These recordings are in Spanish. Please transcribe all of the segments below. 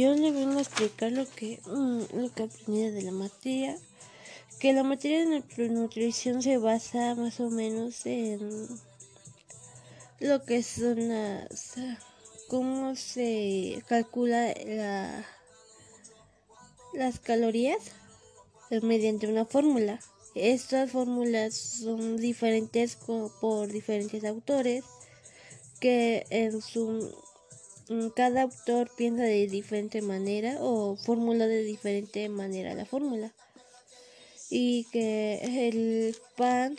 yo le vengo a explicar lo que, mm, lo que aprendí de la materia. Que la materia de nutrición se basa más o menos en lo que son las. cómo se calcula la, las calorías mediante una fórmula. Estas fórmulas son diferentes por diferentes autores que en su cada autor piensa de diferente manera o formula de diferente manera la fórmula y que el PAN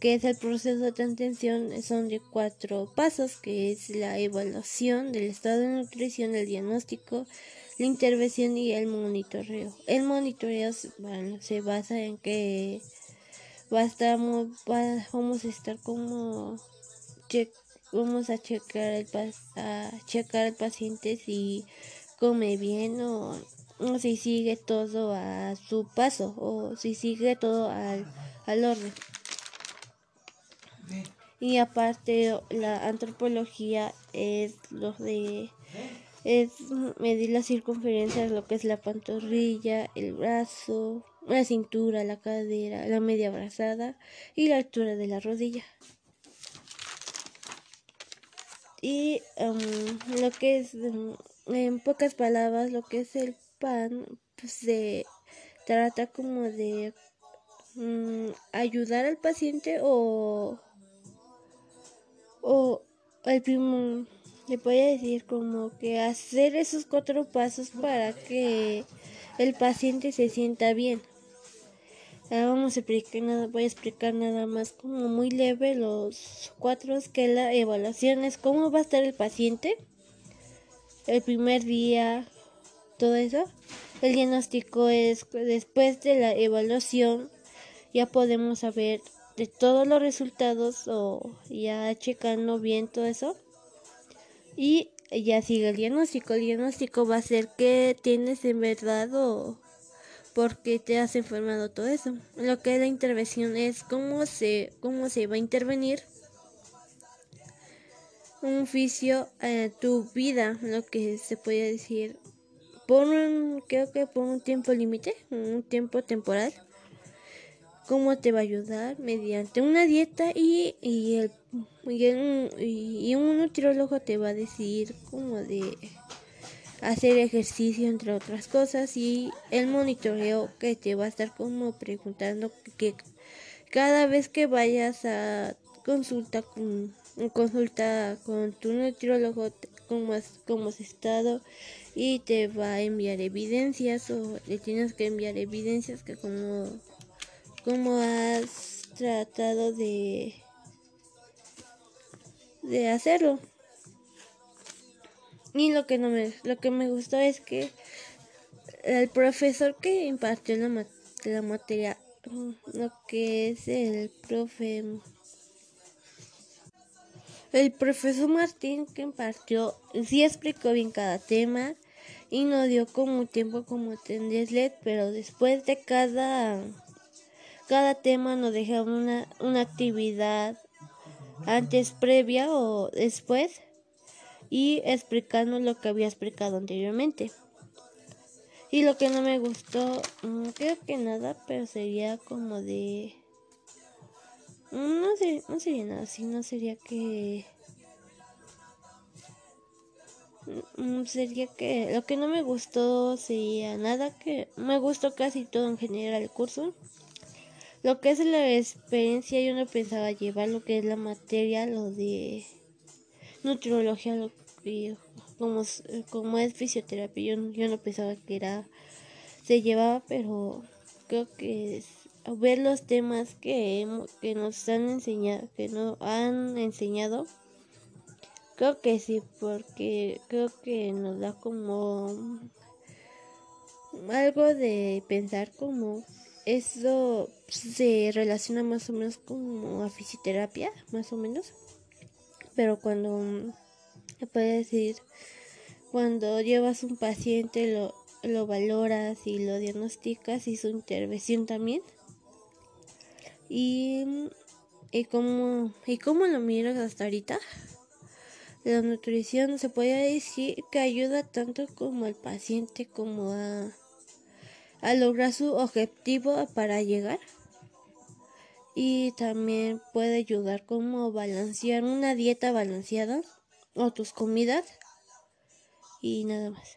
que es el proceso de atención son de cuatro pasos que es la evaluación del estado de nutrición el diagnóstico la intervención y el monitoreo. El monitoreo se basa en que vamos a estar como vamos a checar el a checar al paciente si come bien o, si sigue todo a su paso o si sigue todo al, al orden. Y aparte la antropología es lo de es medir la circunferencia de lo que es la pantorrilla, el brazo, la cintura, la cadera, la media brazada y la altura de la rodilla. Y um, lo que es, um, en pocas palabras, lo que es el pan, pues se trata como de um, ayudar al paciente o, o el primo le voy a decir como que hacer esos cuatro pasos para que el paciente se sienta bien. Ahora vamos a explicar nada, voy a explicar nada más como muy leve los cuatro que la evaluación es cómo va a estar el paciente el primer día, todo eso. El diagnóstico es después de la evaluación ya podemos saber de todos los resultados o ya checando bien todo eso y ya sigue el diagnóstico. El diagnóstico va a ser qué tienes en verdad o por qué te has enfermado todo eso. Lo que es la intervención es cómo se, cómo se va a intervenir un oficio a tu vida, lo que se puede decir por un, creo que por un tiempo límite, un tiempo temporal cómo te va a ayudar mediante una dieta y, y, el, y, un nutriólogo te va a decir cómo de hacer ejercicio entre otras cosas y el monitoreo que te va a estar como preguntando que cada vez que vayas a consulta con consulta con tu nutriólogo cómo has, cómo has estado y te va a enviar evidencias o le tienes que enviar evidencias que como cómo has tratado de de hacerlo y lo que no me lo que me gustó es que el profesor que impartió la, la materia lo que es el profe el profesor Martín que impartió sí explicó bien cada tema y no dio como tiempo como tendría pero después de cada cada tema nos dejaba una, una actividad antes, previa o después y explicando lo que había explicado anteriormente. Y lo que no me gustó, mm, creo que nada, pero sería como de... Mm, no, sé, no sería nada así, no sería que... Mm, sería que lo que no me gustó sería nada que me gustó casi todo en general el curso lo que es la experiencia, yo no pensaba llevar lo que es la materia, lo de nutriología, lo como, como es fisioterapia, yo, yo no pensaba que era, se llevaba, pero creo que ver los temas que, que nos han enseñado, que no han enseñado, creo que sí, porque creo que nos da como algo de pensar como eso se relaciona más o menos como a fisioterapia, más o menos. Pero cuando, se puede decir, cuando llevas un paciente, lo, lo valoras y lo diagnosticas y su intervención también. Y, y, cómo, y cómo lo miras hasta ahorita. La nutrición se puede decir que ayuda tanto como al paciente como a, a lograr su objetivo para llegar. Y también puede ayudar como balancear una dieta balanceada o tus comidas y nada más.